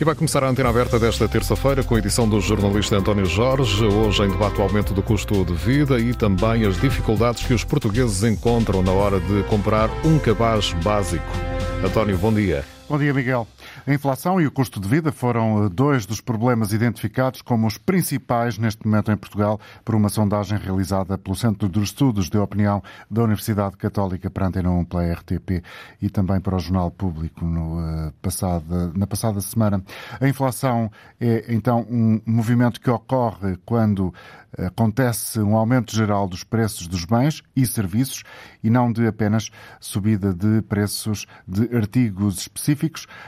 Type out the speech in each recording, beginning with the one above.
E vai começar a antena aberta desta terça-feira com a edição do jornalista António Jorge. Hoje em debate o aumento do custo de vida e também as dificuldades que os portugueses encontram na hora de comprar um cabaz básico. António, bom dia. Bom dia, Miguel. A inflação e o custo de vida foram eh, dois dos problemas identificados como os principais neste momento em Portugal por uma sondagem realizada pelo Centro de Estudos de Opinião da Universidade Católica para Antena 1 pela RTP e também para o Jornal Público no, passado, na passada semana. A inflação é então um movimento que ocorre quando acontece um aumento geral dos preços dos bens e serviços e não de apenas subida de preços de artigos específicos.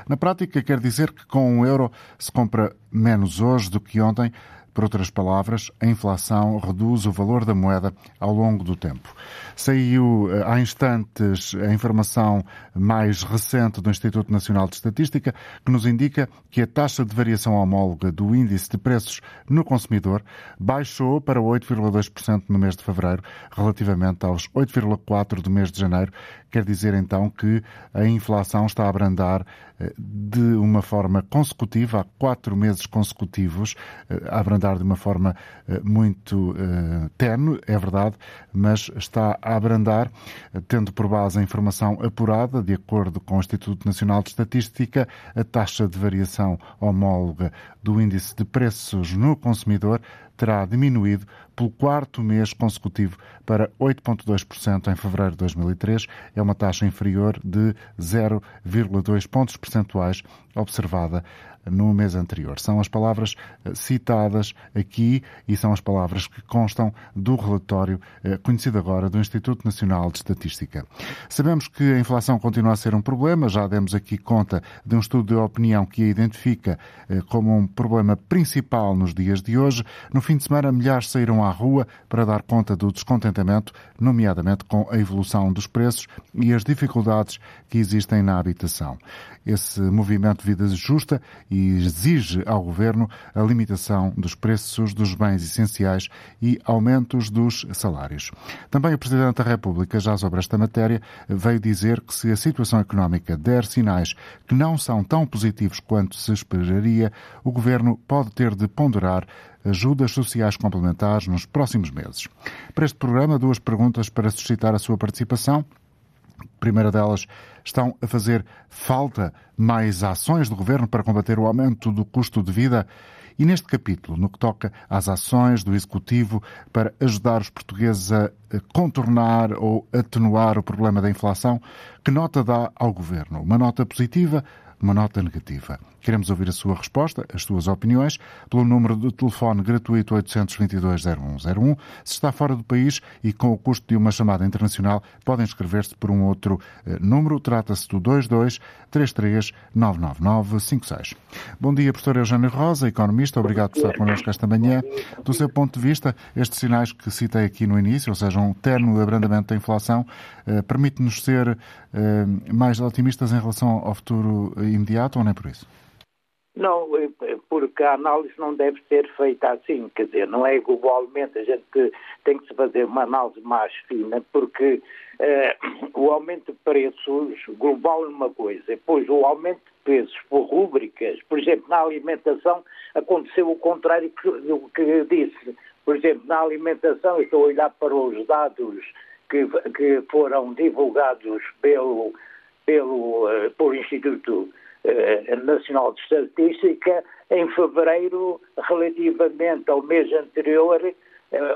Na prática, prática quer dizer que com um euro se compra menos hoje do que ontem, por outras palavras, a inflação reduz o valor da moeda ao longo do tempo. Saiu eh, há instantes a informação mais recente do Instituto Nacional de Estatística, que nos indica que a taxa de variação homóloga do índice de preços no consumidor baixou para 8,2% no mês de fevereiro, relativamente aos 8,4% do mês de janeiro. Quer dizer então que a inflação está a abrandar eh, de uma forma consecutiva, há quatro meses consecutivos, eh, a abrandar de uma forma eh, muito tenue, é verdade, mas está a abrandar, tendo por base a informação apurada, de acordo com o Instituto Nacional de Estatística, a taxa de variação homóloga do índice de preços no consumidor terá diminuído pelo quarto mês consecutivo para 8,2% em fevereiro de 2003. É uma taxa inferior de 0,2 pontos percentuais observada no mês anterior. São as palavras eh, citadas aqui e são as palavras que constam do relatório eh, conhecido agora do Instituto Nacional de Estatística. Sabemos que a inflação continua a ser um problema, já demos aqui conta de um estudo de opinião que a identifica eh, como um problema principal nos dias de hoje. No fim de semana, milhares saíram à rua para dar conta do descontentamento, nomeadamente com a evolução dos preços e as dificuldades que existem na habitação. Esse movimento de vida justa e exige ao Governo a limitação dos preços dos bens essenciais e aumentos dos salários. Também o Presidente da República, já sobre esta matéria, veio dizer que se a situação económica der sinais que não são tão positivos quanto se esperaria, o Governo pode ter de ponderar ajudas sociais complementares nos próximos meses. Para este programa, duas perguntas para suscitar a sua participação. Primeira delas, estão a fazer falta mais ações do governo para combater o aumento do custo de vida? E neste capítulo, no que toca às ações do Executivo para ajudar os portugueses a contornar ou atenuar o problema da inflação, que nota dá ao Governo? Uma nota positiva uma nota negativa. Queremos ouvir a sua resposta, as suas opiniões, pelo número de telefone gratuito 822-0101. Se está fora do país e com o custo de uma chamada internacional, podem inscrever-se por um outro eh, número. Trata-se do 22 33 999 56. Bom dia, professor Eugênio Rosa, economista. Obrigado por estar connosco esta manhã. Do seu ponto de vista, estes sinais que citei aqui no início, ou seja, um terno abrandamento da inflação, eh, permite-nos ser mais otimistas em relação ao futuro imediato ou nem por isso? Não, é, é porque a análise não deve ser feita assim, quer dizer, não é globalmente, a gente tem que se fazer uma análise mais fina, porque eh, o aumento de preços global é uma coisa, depois o aumento de preços por rúbricas, por exemplo, na alimentação aconteceu o contrário do que eu disse. Por exemplo, na alimentação, eu estou a olhar para os dados que, que foram divulgados pelo, pelo, uh, pelo Instituto uh, Nacional de Estatística, em fevereiro, relativamente ao mês anterior, uh,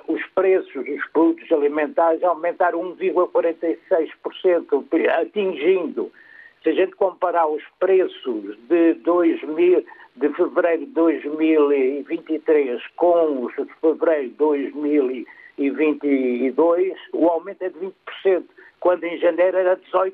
os preços dos produtos alimentares aumentaram 1,46%, atingindo, se a gente comparar os preços de 2000, de fevereiro de 2023 com os de fevereiro de 2023, e 22, o aumento é de 20%, quando em janeiro era 18%.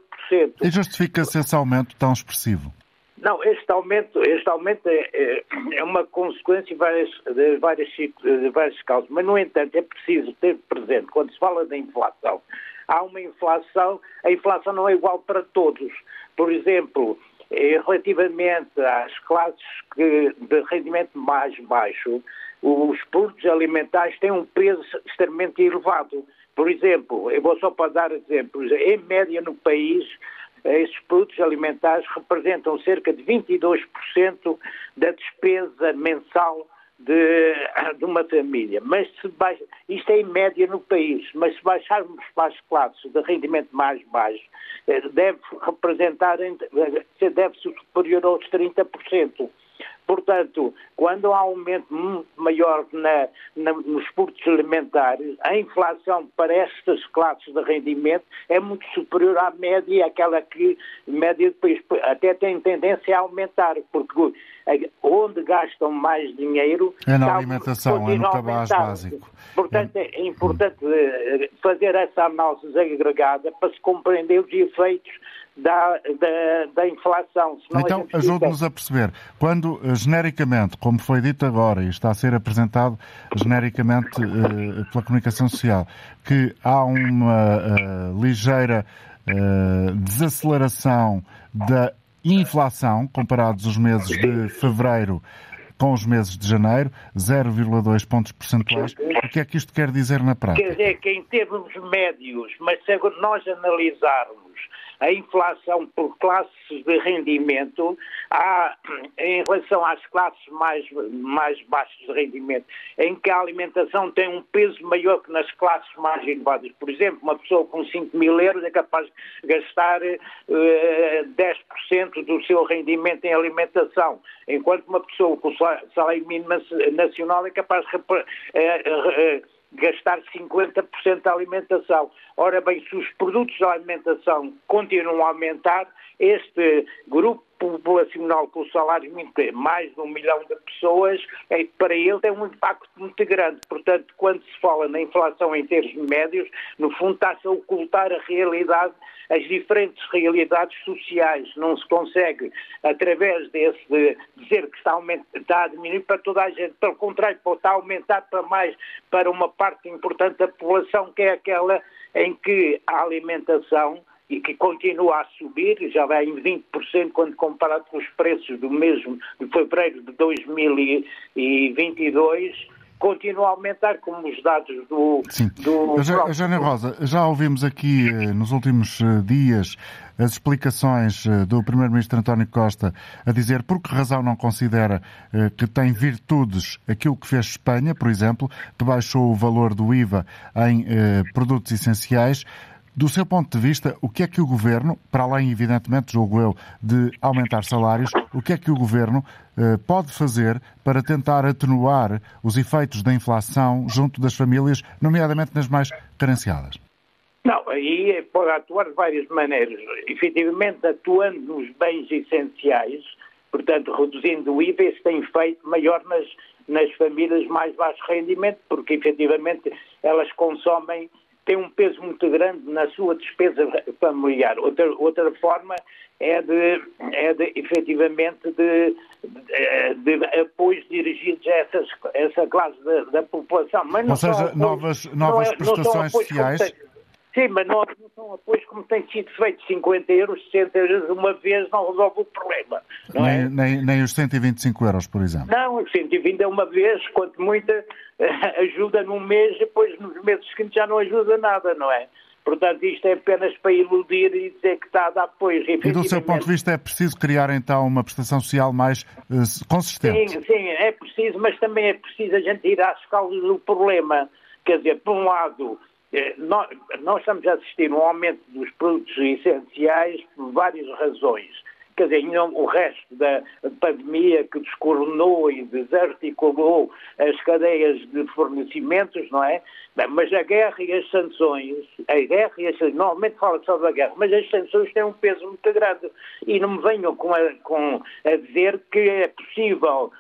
E justifica-se esse aumento tão expressivo? Não, este aumento, este aumento é, é, é uma consequência de várias, de, várias, de várias causas, mas, no entanto, é preciso ter presente, quando se fala da inflação, há uma inflação, a inflação não é igual para todos. Por exemplo, relativamente às classes de rendimento mais baixo, os produtos alimentares têm um peso extremamente elevado. Por exemplo, eu vou só para dar exemplos, em média no país, esses produtos alimentares representam cerca de 22% da despesa mensal de, de, uma família. Mas se isto é em média no país, mas se baixarmos para as classes de rendimento mais baixo, eh, deve representar, deve ser superior aos 30%. Portanto, quando há um aumento muito maior na, na, nos produtos alimentares, a inflação para estas classes de rendimento é muito superior à média, aquela que média depois até tem tendência a aumentar, porque onde gastam mais dinheiro é na alimentação, é no cabaz básico. Portanto, é, é importante eh, fazer essa análise agregada para se compreender os efeitos da, da, da inflação. Então, ajude-nos a perceber, quando eh, genericamente, como foi dito agora e está a ser apresentado genericamente uh, pela comunicação social, que há uma uh, ligeira uh, desaceleração da inflação comparados os meses de fevereiro com os meses de janeiro, 0,2 pontos percentuais. O que é que isto quer dizer na prática? Quer dizer que em termos médios, mas se nós analisarmos a inflação por classes de rendimento, há, em relação às classes mais, mais baixas de rendimento, em que a alimentação tem um peso maior que nas classes mais elevadas. Por exemplo, uma pessoa com 5 mil euros é capaz de gastar eh, 10% do seu rendimento em alimentação, enquanto uma pessoa com salário mínimo nacional é capaz de. Gastar 50% da alimentação. Ora bem, se os produtos de alimentação continuam a aumentar, este grupo populacional com o salário mínimo, mais de um milhão de pessoas, é, para ele tem um impacto muito grande. Portanto, quando se fala na inflação em termos médios, no fundo está-se a ocultar a realidade, as diferentes realidades sociais. Não se consegue, através desse, de dizer que está está a diminuir para toda a gente. Pelo contrário, está a aumentar para mais, para uma parte importante da população, que é aquela em que a alimentação e que continua a subir, já vai em 20% quando comparado com os preços do mesmo de fevereiro de 2022, continua a aumentar, como os dados do. Sim. do Rosa, já ouvimos aqui eh, nos últimos eh, dias as explicações eh, do Primeiro-Ministro António Costa a dizer por que razão não considera que tem virtudes aquilo que fez Espanha, por exemplo, que baixou o valor do IVA em produtos essenciais. Do seu ponto de vista, o que é que o Governo, para além, evidentemente, julgo eu, de aumentar salários, o que é que o Governo eh, pode fazer para tentar atenuar os efeitos da inflação junto das famílias, nomeadamente nas mais carenciadas? Não, aí pode atuar de várias maneiras. Efetivamente, atuando nos bens essenciais, portanto, reduzindo o IVA, isso tem feito maior nas, nas famílias mais baixo rendimento, porque efetivamente elas consomem tem um peso muito grande na sua despesa familiar. Outra, outra forma é de, é de efetivamente, de, de, de apoios dirigidos a, essas, essa classe da, da população. Mas Ou seja, novas, novas é, prestações sociais. Sim, mas não, são apoios como tem sido feito, 50 euros, 60 euros uma vez não resolve o problema. Não nem, é? nem, nem os 125 euros, por exemplo. Não, os 120 é uma vez, quanto muita ajuda num mês, depois nos meses seguintes já não ajuda nada, não é? Portanto, isto é apenas para iludir e dizer que está a dar apoio. E do seu ponto de vista é preciso criar então uma prestação social mais uh, consistente? Sim, sim, é preciso, mas também é preciso a gente ir às causas do problema. Quer dizer, por um lado, eh, nós, nós estamos a assistir um aumento dos produtos essenciais por várias razões quer dizer, o resto da pandemia que descoronou e desarticulou as cadeias de fornecimentos, não é? Bem, mas a guerra e as sanções, a guerra e as sanções, normalmente fala só da guerra, mas as sanções têm um peso muito grande e não me venham com a, com a dizer que é possível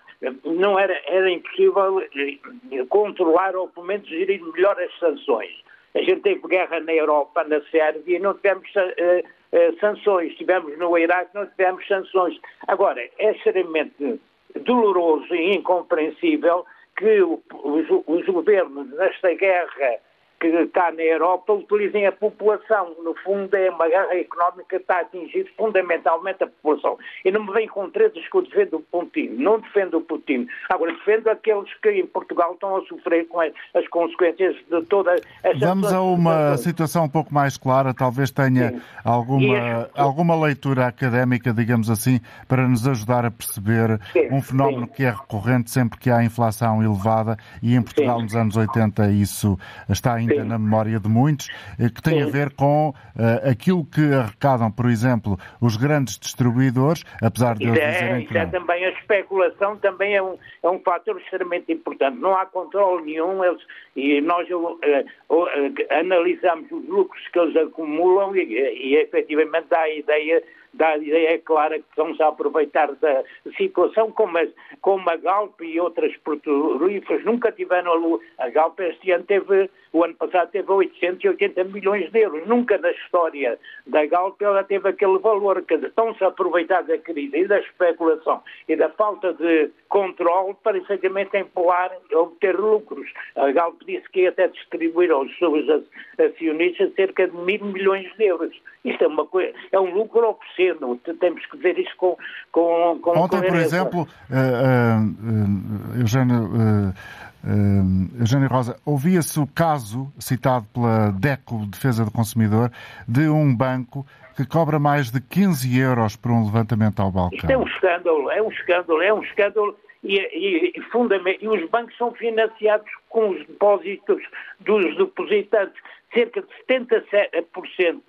não era, era impossível eh, controlar ou pelo menos gerir melhor as sanções. A gente teve guerra na Europa, na Sérvia, não tivemos uh, uh, sanções. Tivemos no Iraque, não tivemos sanções. Agora, é seriamente doloroso e incompreensível que os, os, governos, nesta guerra que cá na Europa utilizem a população. No fundo, é uma guerra económica que está a atingir fundamentalmente a população. E não me vem com trezes que eu defendo o Putin. Não defendo o Putin. Agora, defendo aqueles que em Portugal estão a sofrer com as consequências de toda esta Vamos a uma situação um pouco mais clara. Talvez tenha alguma, alguma leitura académica, digamos assim, para nos ajudar a perceber sim, um fenómeno sim. que é recorrente sempre que há inflação elevada e em Portugal nos anos 80 isso está ainda na memória de muitos, eh, que tem a ver com uh, aquilo que arrecadam, por exemplo, os grandes distribuidores, apesar de eles é, dizerem que é não. é também a especulação também é um, é um fator extremamente importante. Não há controle nenhum eles, e nós uh, uh, analisamos os lucros que eles acumulam e, e efetivamente dá a ideia dá a ideia clara que estão-se a aproveitar da situação, como a, como a Galp e outras petrolíferas nunca tiveram a, a Galp este ano teve, o ano passado teve 880 milhões de euros, nunca na história da Galp ela teve aquele valor, que estão-se a aproveitar da crise e da especulação e da falta de controle para efetivamente empolar e obter lucros. A Galp disse que ia até distribuir aos seus acionistas cerca de mil milhões de euros. Isto é uma coisa, é um lucro Temos que ver isso com, com, com Ontem, por exemplo, uh, uh, Eugênio, Eugênio Rosa, ouvia-se o caso citado pela DECO, Defesa do Consumidor, de um banco que cobra mais de 15 euros por um levantamento ao balcão. Isto é um escândalo, é um escândalo, é um escândalo e, e, e, e os bancos são financiados com os depósitos dos depositantes. Cerca de 77%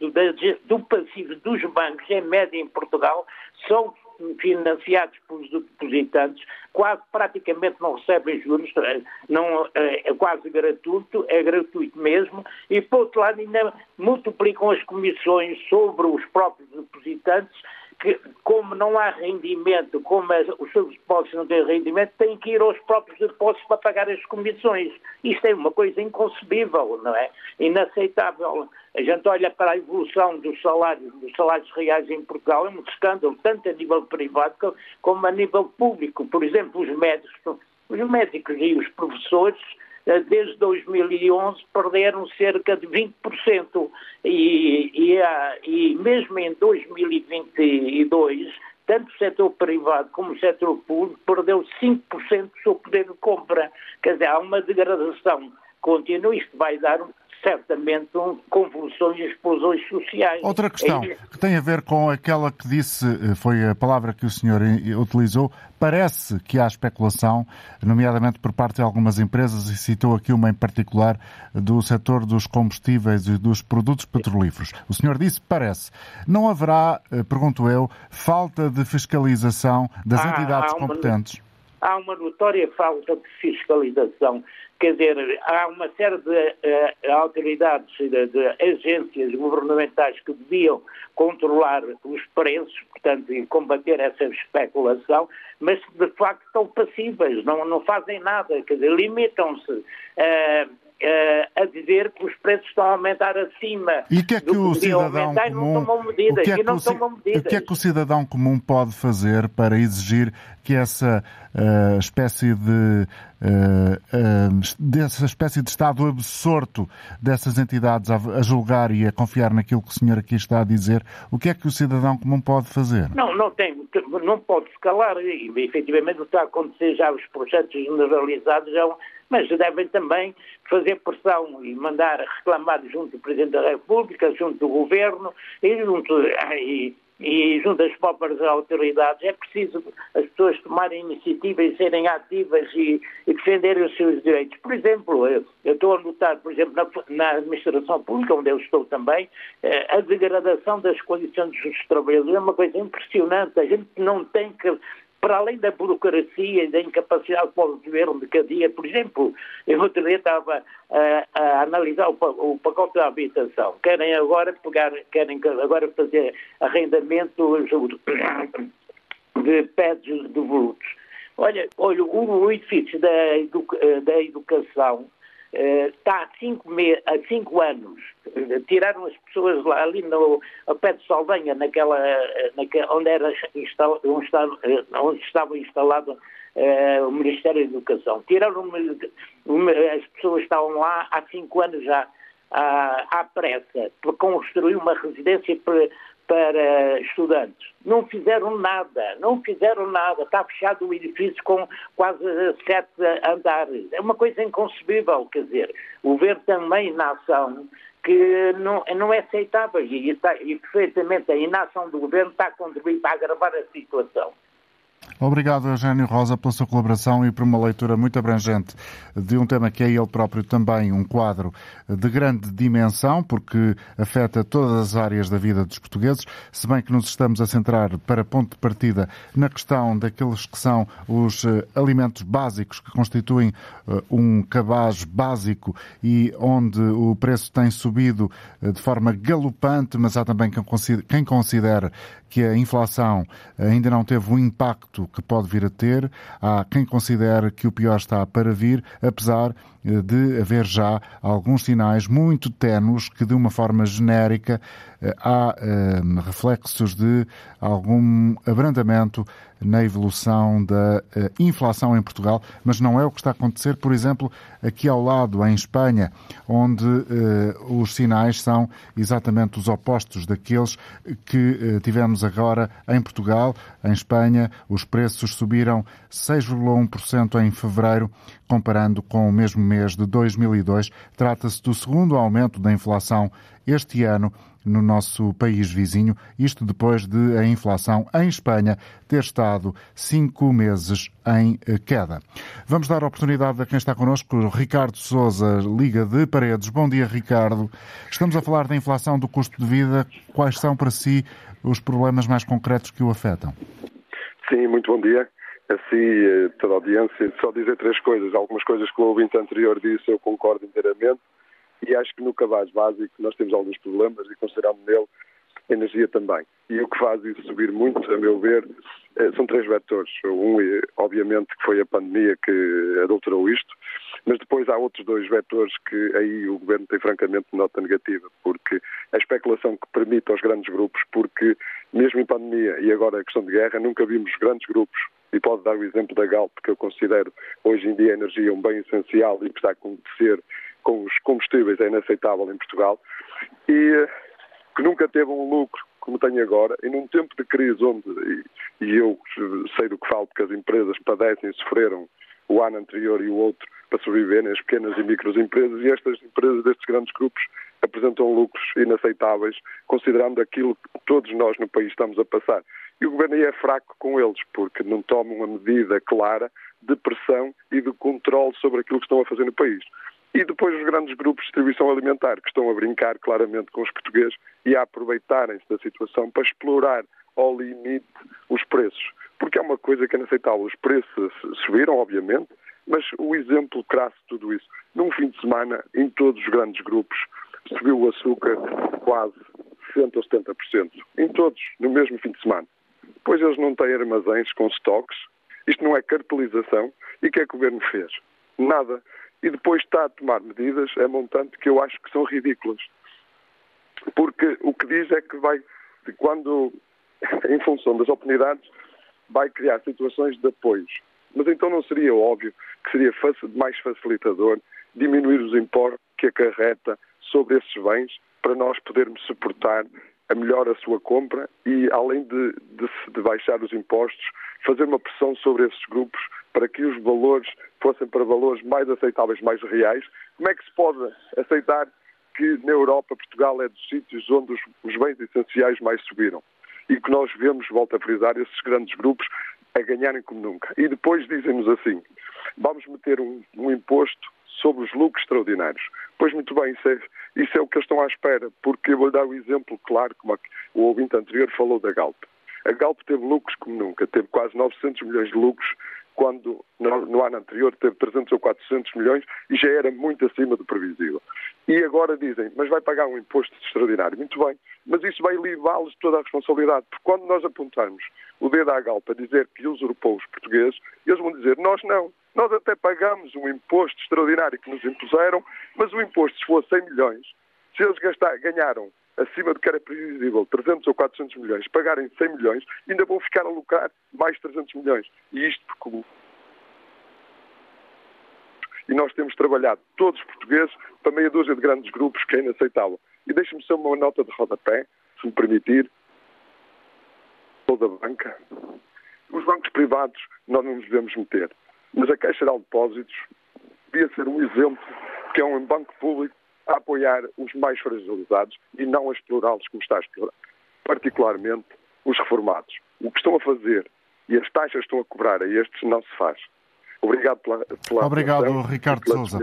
do passivo dos bancos, em média em Portugal, são financiados pelos depositantes, quase praticamente não recebem juros, eh, não, eh, é quase gratuito, é gratuito mesmo, e por outro lado ainda multiplicam as comissões sobre os próprios depositantes que, como não há rendimento, como os seus depósitos não têm rendimento, têm que ir aos próprios depósitos para pagar as comissões. Isto é uma coisa inconcebível, não é? Inaceitável. A gente olha para a evolução dos salários, dos salários reais em Portugal, é um escândalo, tanto a nível privado como a nível público. Por exemplo, os médicos, os médicos e os professores desde 2011 perderam cerca de 20%. E, e, e mesmo em 2022, tanto o setor privado como o setor público perdeu 5% do seu poder de compra. Quer dizer, há uma degradação contínua. Isto vai dar certamente convulsões e explosões sociais. Outra questão é que tem a ver com aquela que disse, eh, foi a palavra que o senhor utilizou, parece que há especulação, nomeadamente por parte de algumas empresas, e citou aqui uma em particular do setor dos combustíveis e dos produtos petrolíferos. O senhor disse parece. Não haverá, eh, pergunto eu, falta de fiscalização das há, entidades há uma, competentes? Há uma notória falta de fiscalização Quer dizer, há uma série de uh, autoridades, de, de, agências governamentais que deviam controlar os preços, portanto, e combater essa especulação, mas de facto estão passíveis, não, não fazem nada, quer dizer, limitam-se. Uh, a dizer que os preços estão a aumentar acima e que é que do o cidadão comum, não tomam medidas. O que, é que, o, o que é que o cidadão comum pode fazer para exigir que essa uh, espécie de uh, dessa espécie de estado absorto dessas entidades a, a, julgar e a confiar naquilo que o senhor aqui está a dizer, o que é que o cidadão comum pode fazer? Não, não tem, não pode se calar e efetivamente o que está a acontecer já os projetos generalizados já mas devem também fazer pressão e mandar reclamar junto do Presidente da República, junto do Governo e junto, e, e junto às próprias autoridades. É preciso as pessoas tomarem iniciativa e serem ativas e, e defenderem os seus direitos. Por exemplo, eu, eu estou a notar, por exemplo, na, na, administração pública, onde eu estou também, eh, a degradação das condições dos trabalhadores é uma coisa impressionante. A gente não tem que para além da burocracia e da incapacidade do governo de cada dia, por exemplo, eu outro dia estava a, a analisar o, o, pacote da habitação. Querem agora pegar, querem agora fazer arrendamento de pés devolutos. Olha, olha, o edifício da, educa, da educação está há cinco, me... há cinco anos. Tiraram as pessoas lá ali no, ao pé de Saldanha, naquela, naquela onde, era instal... onde, estava, onde estava instalado uh, o Ministério da Educação. Tiraram as pessoas estavam lá há cinco anos já. à, à pressa para construir uma residência para, para estudantes. Não fizeram nada, não fizeram nada. Está fechado o edifício com quase sete andares. É uma coisa inconcebível, quer dizer, o governo também na ação que não, não é aceitável e, está, e perfeitamente a inação do governo está a contribuir para agravar a situação. Obrigado, Eugênio Rosa, pela sua colaboração e por uma leitura muito abrangente de um tema que é ele próprio também um quadro de grande dimensão, porque afeta todas as áreas da vida dos portugueses, se bem que nos estamos a centrar para ponto de partida na questão daqueles que são os eh, alimentos básicos que constituem eh, um cabaz básico e onde o preço tem subido eh, de forma galopante, mas há também quem considere que a inflação ainda não teve o impacto que pode vir a ter. Há quem considere que o pior está para vir, apesar de haver já alguns sinais muito tenues que, de uma forma genérica, eh, há eh, reflexos de algum abrandamento na evolução da inflação em Portugal, mas não é o que está a acontecer, por exemplo, aqui ao lado, em Espanha, onde os sinais são exatamente os opostos daqueles que tivemos agora em Portugal. Em Espanha, os preços subiram 6,1% em fevereiro, comparando com o mesmo mês de 2002. Trata-se do segundo aumento da inflação este ano no nosso país vizinho, isto depois de a inflação em Espanha ter estado cinco meses em queda. Vamos dar a oportunidade a quem está connosco, Ricardo Souza, Liga de Paredes. Bom dia, Ricardo. Estamos a falar da inflação do custo de vida. Quais são para si os problemas mais concretos que o afetam? Sim, muito bom dia assim, eh, toda a audiência, só dizer três coisas. Algumas coisas que o ouvinte anterior disse eu concordo inteiramente e acho que no cabaz básico nós temos alguns problemas e consideramos nele energia também. E o que faz isso subir muito, a meu ver, eh, são três vetores. Um, eh, obviamente, que foi a pandemia que adulterou isto, mas depois há outros dois vetores que aí o Governo tem francamente nota negativa, porque a especulação que permite aos grandes grupos, porque mesmo em pandemia e agora a questão de guerra, nunca vimos grandes grupos e pode dar o exemplo da Galp, que eu considero hoje em dia a energia um bem essencial e que está a acontecer com os combustíveis é inaceitável em Portugal, e que nunca teve um lucro como tem agora, e num tempo de crise onde, e, e eu sei do que falo, porque as empresas padecem e sofreram o ano anterior e o outro para sobreviverem, as pequenas e micros empresas, e estas empresas destes grandes grupos apresentam lucros inaceitáveis, considerando aquilo que todos nós no país estamos a passar. E o governo aí é fraco com eles, porque não toma uma medida clara de pressão e de controle sobre aquilo que estão a fazer no país. E depois os grandes grupos de distribuição alimentar, que estão a brincar claramente com os portugueses e a aproveitarem-se da situação para explorar ao limite os preços. Porque é uma coisa que é inaceitável. Os preços subiram, obviamente, mas o exemplo crasso de tudo isso. Num fim de semana, em todos os grandes grupos, subiu o açúcar quase 60% ou 70%. Em todos, no mesmo fim de semana. Pois eles não têm armazéns com estoques, isto não é cartelização. E o que é que o governo fez? Nada. E depois está a tomar medidas a montante que eu acho que são ridículas. Porque o que diz é que vai, quando, em função das oportunidades, vai criar situações de apoios. Mas então não seria óbvio que seria mais facilitador diminuir os impostos que acarreta sobre esses bens para nós podermos suportar a melhor a sua compra e, além de, de, de, baixar os impostos, fazer uma pressão sobre esses grupos para que os valores fossem para valores mais aceitáveis, mais reais. Como é que se pode aceitar que na Europa Portugal é dos sítios onde os, os bens essenciais mais subiram? E que nós vemos, volto a frisar, esses grandes grupos a ganharem como nunca. E depois dizem-nos assim: vamos meter um, um imposto sobre os lucros extraordinários. Pois muito bem, isso é, isso é o que eles estão à espera, porque eu vou dar um exemplo claro, como o ouvinte anterior falou da Galp. A Galp teve lucros como nunca, teve quase 900 milhões de lucros, quando no, no, ano anterior teve 300 ou 400 milhões e já era muito acima do previsível. E agora dizem, mas vai pagar um imposto extraordinário. Muito bem, mas isso vai livrá-los de toda a responsabilidade, porque quando nós apontarmos o dedo à Galp a dizer que usurpou os portugueses, eles vão dizer, nós não, nós até pagamos um imposto extraordinário que nos impuseram, mas o imposto, se for 100 milhões, se eles gastar, ganharam acima do que era previsível 300 ou 400 milhões, pagarem 100 milhões, ainda vão ficar a lucrar mais 300 milhões. E isto porque e nós temos trabalhado, todos os portugueses, para meia dúzia de grandes grupos que ainda aceitavam. E deixe-me ser uma nota de rodapé, se me permitir, toda a banca. Os bancos privados nós não nos devemos meter, mas a Caixa de Depósitos devia ser um exemplo, que é um banco público a apoiar os mais fragilizados e não a explorá-los como está a explorar, particularmente os reformados. O que estão a fazer e as taxas que estão a cobrar a estes não se faz. Obrigado pela, pela Obrigado, Ricardo Souza.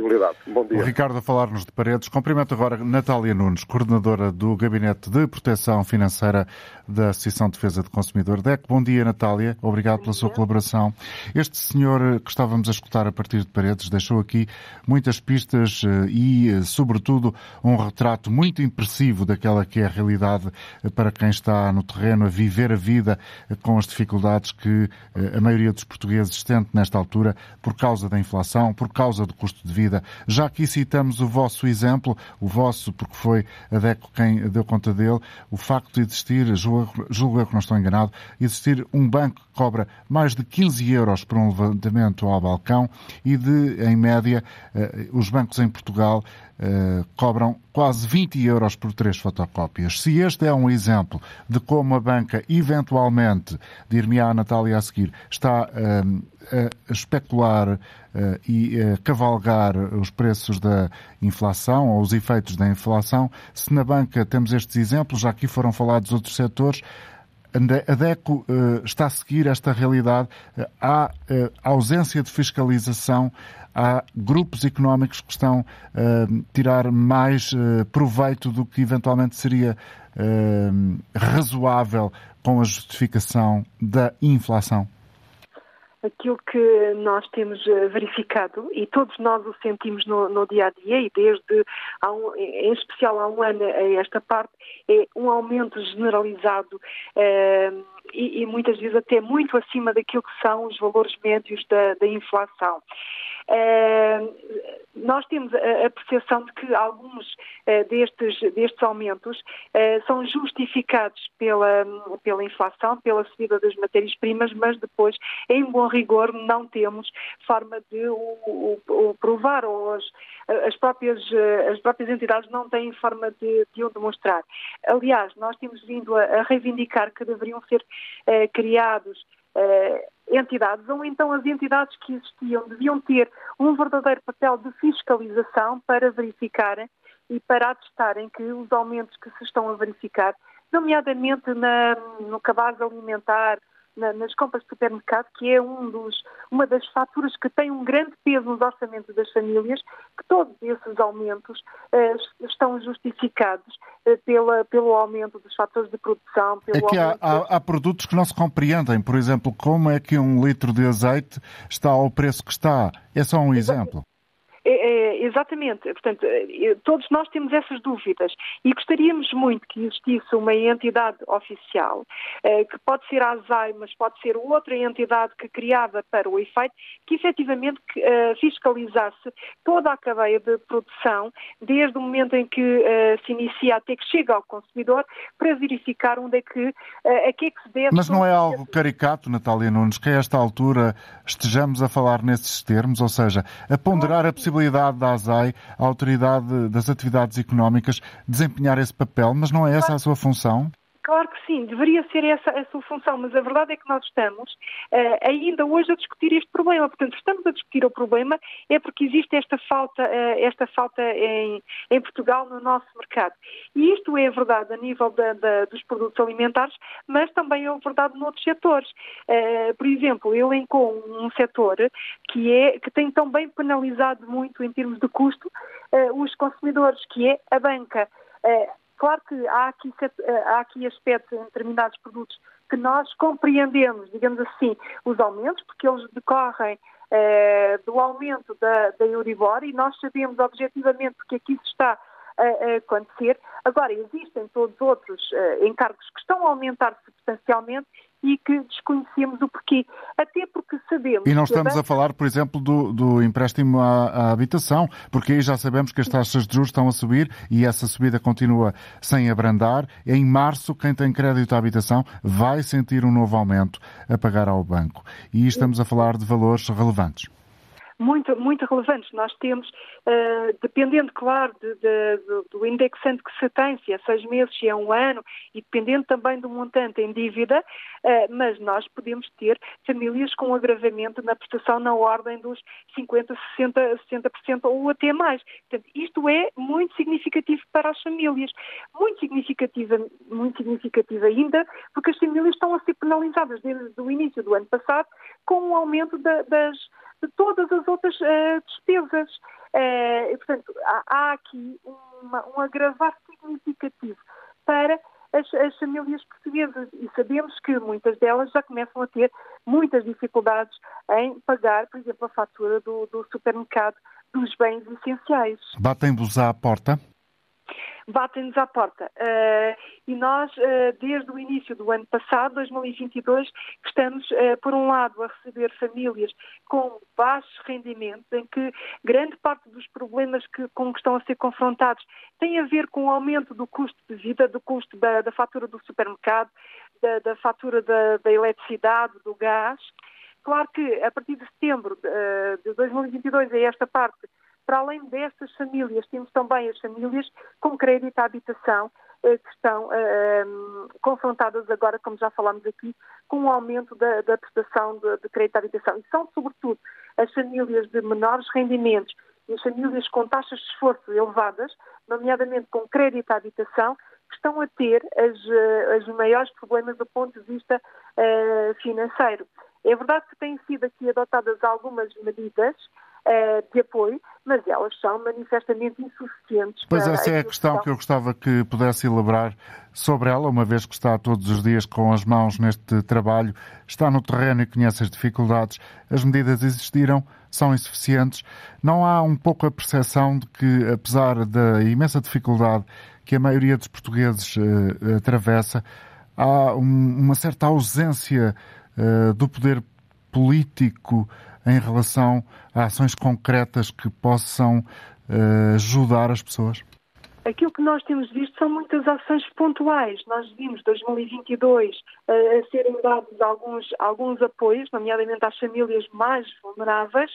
Bom dia. O Ricardo a falar-nos de paredes. Cumprimento agora Natália Nunes, coordenadora do Gabinete de Proteção Financeira da Associação de Defesa do Consumidor DEC. Bom dia, Natália. Obrigado pela sua colaboração. Este senhor que estávamos a escutar a partir de paredes deixou aqui muitas pistas eh, e, eh, sobretudo, um retrato muito impressivo daquela que é a realidade eh, para quem está no terreno a viver a vida com as dificuldades que a maioria dos portugueses sente nesta altura por causa da inflação, por causa do custo de vida. Já aqui citamos o vosso exemplo, o vosso, porque foi a DECO quem deu conta dele, o facto de existir, julgo, eu que não estou enganado, existir um banco que cobra mais de 15 euros por um levantamento ao balcão e de, em média, eh, os bancos em Portugal Uh, cobram quase 20 euros por três fotocópias. Se este é um exemplo de como a banca, eventualmente, dir-me a Natália a seguir, está uh, a especular uh, e a cavalgar os preços da inflação ou os efeitos da inflação, se na banca temos estes exemplos, já aqui foram falados outros setores, a DECO está a seguir esta realidade. há ausência de fiscalização há grupos económicos que estão a uh, tirar mais uh, proveito do que eventualmente seria uh, razoável com a justificação da inflação? Aquilo que nós temos eh, verificado, e todos nós o sentimos no, no dia a dia, e desde, um, em especial há um ano a esta parte, é um aumento generalizado eh, e, e, muitas vezes até muito acima daquilo que são os valores médios da, da inflação. Uh, nós temos a, percepção de que alguns uh, destes, destes aumentos uh, são justificados pela, pela inflação, pela subida das matérias-primas, mas depois, em bom rigor, não temos forma de o, o, o provar ou as, as, próprias, as próprias entidades não têm forma de, de o demonstrar. Aliás, nós temos vindo a, a reivindicar que deveriam ser criados entidades, ou então as entidades que existiam deviam ter um verdadeiro papel de fiscalização para verificarem e para atestarem que os aumentos que se estão a verificar, nomeadamente na, no cabaz alimentar, na, nas compras de supermercado, que é um dos, uma das faturas que tem um grande peso nos orçamentos das famílias, que todos esses aumentos uh, estão justificados uh, pela, pelo aumento dos fatores de produção. é que há, há, há, produtos que não se compreendem. Por exemplo, como é que um litro de azeite está ao preço que está? É só um exemplo. É, é, exatamente. Portanto, é, todos nós temos essas dúvidas e gostaríamos muito que existisse uma entidade oficial, é, que pode ser a ASAI, mas pode ser outra entidade que criada para o efeito, que efetivamente fiscalizasse toda a cadeia de produção, desde o momento em que se inicia até que chega ao consumidor, para verificar onde é que, a que é que se deve... Mas não é algo caricato, Natália Nunes, que a esta altura estejamos a falar nesses termos, ou seja, a ponderar a possibilidade possibilidade da ASAI, a Autoridade das Atividades Económicas, desempenhar esse papel, mas não é essa a sua função? Claro que sim, deveria ser essa a sua função, mas a verdade é que nós estamos uh, ainda hoje a discutir este problema. Portanto, estamos a discutir o problema é porque existe esta falta, uh, esta falta em, em, Portugal no nosso mercado. E isto é verdade a nível da, da, dos produtos alimentares, mas também é verdade noutros setores. Uh, por exemplo, eu elencou um setor que, é, que tem também penalizado muito em termos de custo os consumidores, que é a banca. Claro que há aqui, eh, há aqui aspectos em determinados produtos que nós compreendemos, digamos assim, os aumentos, porque eles decorrem eh, do aumento da, da Euribor e nós sabemos objetivamente porque aqui se está a, acontecer. Agora, existem todos outros uh, encargos que estão a aumentar substancialmente e que desconhecemos o porquê. Até porque sabemos. E não estamos a, a falar, por exemplo, do, do empréstimo à, à, habitação, porque aí já sabemos que as taxas de juros estão a subir e essa subida continua sem abrandar. Em março, quem tem crédito à habitação vai sentir um novo aumento a pagar ao banco. E estamos a falar de valores relevantes. Muito, muito relevantes. Nós temos, uh, dependendo, claro, de, de, de, do indexante que se tem, se é seis meses, se é um ano, e dependendo também do montante em dívida, uh, mas nós podemos ter famílias com agravamento na prestação na ordem dos 50%, 60%, 60% ou até mais. Portanto, isto é muito significativo para as famílias. Muito significativa, muito significativa ainda, porque as famílias estão a ser penalizadas desde o início do ano passado com o aumento da, das de todas as outras uh, despesas. Uh, e, portanto, há, há aqui uma, um agravar significativo para as, as, famílias portuguesas e sabemos que muitas delas já começam a ter muitas dificuldades em pagar, por exemplo, a fatura do, do supermercado dos bens essenciais. Batem-vos à porta? Batem-nos à porta. Uh, e nós, uh, desde o início do ano passado, 2022, estamos, uh, por um lado, a receber famílias com baixos rendimentos, em que grande parte dos problemas que, com que estão a ser confrontados tem a ver com o aumento do custo de vida, do custo da, da fatura do supermercado, da, da fatura da, da eletricidade, do gás. Claro que a partir de setembro de 2022, a esta parte, para além destas famílias, temos também as famílias com crédito à habitação, eh, que estão uh, confrontadas agora, como já falámos aqui, com o aumento da, da prestação de, de, crédito à habitação. E são, sobretudo, as famílias de menores rendimentos e as famílias com taxas de esforço elevadas, nomeadamente com crédito à habitação, que estão a ter as, as maiores problemas do ponto de vista uh, financeiro. É verdade que têm sido aqui adotadas algumas medidas de apoio, mas elas são manifestamente insuficientes. Pois essa é a questão que eu gostava que pudesse elaborar sobre ela, uma vez que está todos os dias com as mãos neste trabalho, está no terreno e conhece as dificuldades. As medidas existiram, são insuficientes. Não há um pouco a percepção de que, apesar da imensa dificuldade que a maioria dos portugueses uh, atravessa, há um, uma certa ausência uh, do poder político em relação a ações concretas que possam uh, ajudar as pessoas? Aquilo que nós temos visto são muitas ações pontuais. Nós vimos 2022 uh, a serem dados alguns, alguns apoios, nomeadamente às famílias mais vulneráveis,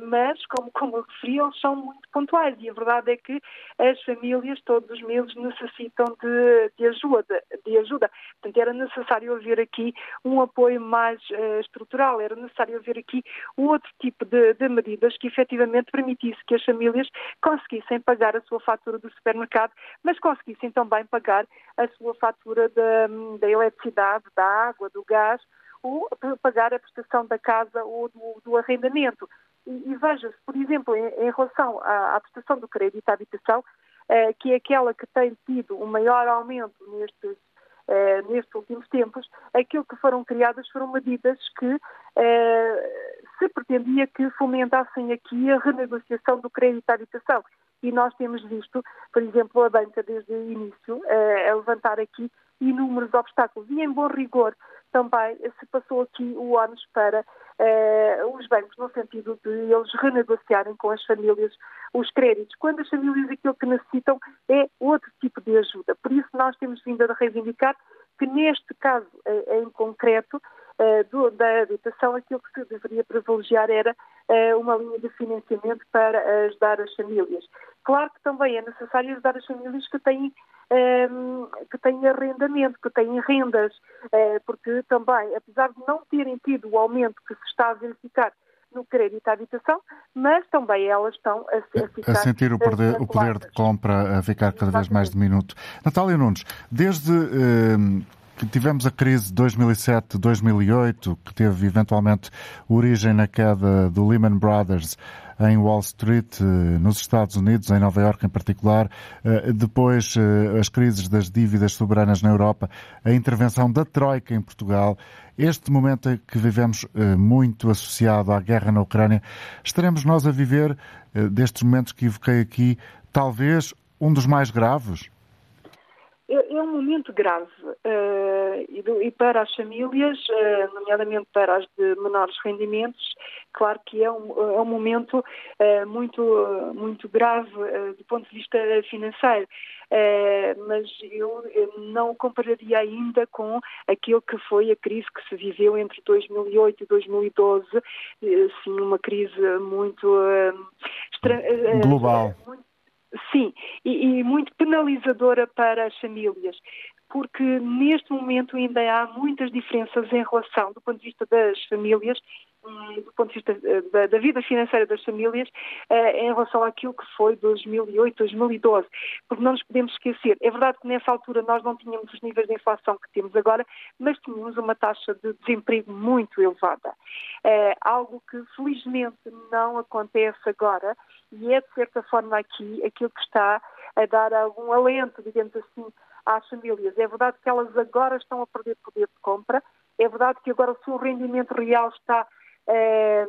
mas, como, como eu referi, eles são muito pontuais e a verdade é que as famílias todos os meses necessitam de, de ajuda, de ajuda. Portanto, era necessário haver aqui um apoio mais uh, estrutural, era necessário haver aqui outro tipo de, de medidas que efetivamente permitisse que as famílias conseguissem pagar a sua fatura do supermercado, mas conseguissem também pagar a sua fatura da, da eletricidade, da água, do gás, ou pagar a prestação da casa ou do, do arrendamento. E, e veja-se, por exemplo, em, em relação à, à, prestação do crédito à habitação, eh, que é aquela que tem tido um maior aumento nestes, eh, nestes últimos tempos, aquilo que foram criadas foram medidas que eh, se pretendia que fomentassem aqui a renegociação do crédito à habitação e nós temos visto, por exemplo, a banca desde o início a levantar aqui inúmeros obstáculos. E, em bom rigor, também se passou aqui o ónus para uh, os bancos, no sentido de eles renegociarem com as famílias os créditos, quando as famílias aquilo que necessitam é outro tipo de ajuda. Por isso, nós temos vindo a reivindicar que, neste caso uh, em concreto, uh, do, da habitação, aquilo que se deveria privilegiar era uma linha de financiamento para ajudar as famílias. Claro que também é necessário ajudar as famílias que têm Ehm, que têm arrendamento, que têm rendas, eh, porque também, apesar de não terem tido o aumento que se está a verificar no crédito à habitação, mas também elas estão a, a, a sentir o poder, o poder, de compra a ficar cada vez mais diminuto. Natália Nunes, desde que tivemos a crise de 2007-2008, que teve eventualmente origem na queda do Lehman Brothers, em Wall Street, eh, nos Estados Unidos, em Nova York em particular, eh, depois eh, as crises das dívidas soberanas na Europa, a intervenção da Troika em Portugal, este momento que vivemos muito associado à guerra na Ucrânia, estaremos nós a viver destes momentos que evoquei aqui, talvez um dos mais graves? É, é um momento grave uh, e, do, e, para as famílias, uh, nomeadamente para as de menores rendimentos, claro que é um, é um momento uh, muito, muito grave do ponto de vista financeiro. mas eu, eu não compararia ainda com aquilo que foi a crise que se viveu entre 2008 e 2012, sim, uma crise muito global. Muito, Sim, e, e muito penalizadora para as famílias porque neste momento ainda há muitas diferenças em relação, do ponto de vista das famílias, hum, do ponto de vista eh, da, da vida financeira das famílias, eh, em relação àquilo que foi 2008, 2012. Porque não nos podemos esquecer, é verdade que nessa altura nós não tínhamos os níveis de inflação que temos agora, mas tínhamos uma taxa de desemprego muito elevada. É algo que felizmente não acontece agora e é de certa forma aqui aquilo que está a dar algum alento, digamos assim, às famílias. É verdade que elas agora estão a perder poder de compra, é verdade que agora o seu rendimento real está eh,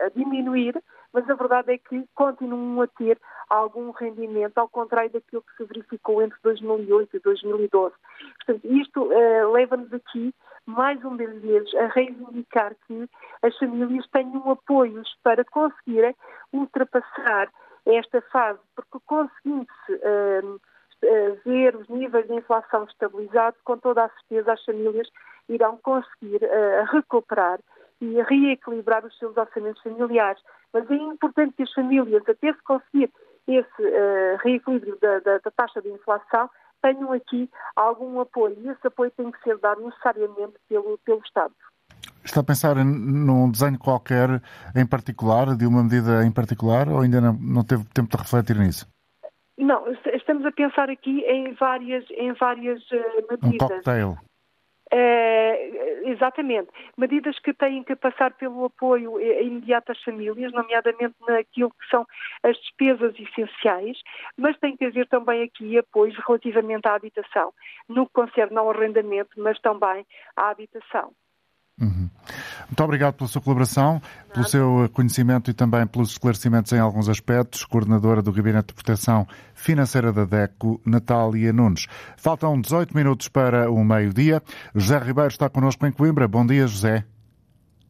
a diminuir, mas a verdade é que continuam a ter algum rendimento, ao contrário daquilo que se verificou entre 2008 e 2012. Portanto, isto uh, leva-nos aqui, mais uma vez, a reivindicar que as famílias tenham apoios para conseguirem ultrapassar esta fase, porque conseguindo-se uh, ver os níveis de inflação estabilizados, com toda a certeza as famílias irão conseguir recuperar e reequilibrar os seus orçamentos familiares. Mas é importante que as famílias, até se conseguir esse uh, reequilíbrio da, da, da, taxa de inflação, tenham aqui algum apoio. E esse apoio tem que ser dado necessariamente pelo, pelo Estado. Está a pensar num desenho qualquer em particular, de uma medida em particular, ou ainda não, não teve tempo de refletir nisso? Não, estamos a pensar aqui em várias, em várias uh, medidas. Um cocktail. Uh, exatamente. Medidas que têm que passar pelo apoio imediato às famílias, nomeadamente naquilo que são as despesas essenciais, mas tem que haver também aqui apoios relativamente à habitação, no que concerne ao arrendamento, mas também à habitação. Uhum. Muito obrigado pela sua colaboração, Nada. pelo seu conhecimento e também pelos esclarecimentos em alguns aspectos. Coordenadora do Gabinete de Proteção Financeira da DECO, Natália Nunes. Faltam 18 minutos para o meio-dia. José Ribeiro está connosco em Coimbra. Bom dia, José.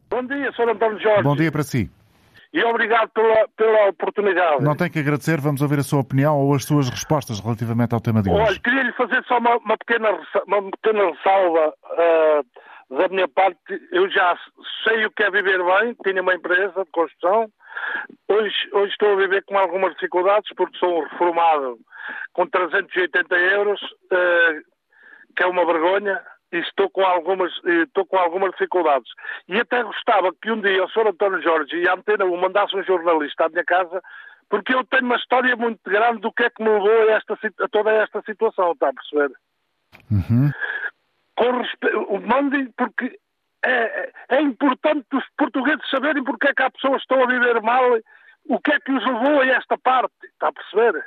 Bom dia, Sr. António Jorge. Bom dia para si. E obrigado pela, pela oportunidade. Não tem que agradecer, vamos ouvir a sua opinião ou as suas respostas relativamente ao tema de hoje. Olha, queria-lhe fazer só uma, uma, pequena, uma pequena ressalva. Uh, da minha parte, eu já sei o que é viver bem, tinha uma empresa de construção. Hoje, hoje estou a viver com algumas dificuldades porque sou um reformado com 380 euros, uh, que é uma vergonha, e estou com algumas, estou com algumas dificuldades. E até gostava que um dia o Sr. António Jorge e a Antena o mandasse um jornalista à minha casa, porque eu tenho uma história muito grande do que é que me levou a, esta, a toda esta situação, está a perceber? Uhum com respeito, mandem porque é, é, importante os portugueses saberem porque é que há pessoas que estão a viver mal, o que é que os levou a esta parte, está a perceber?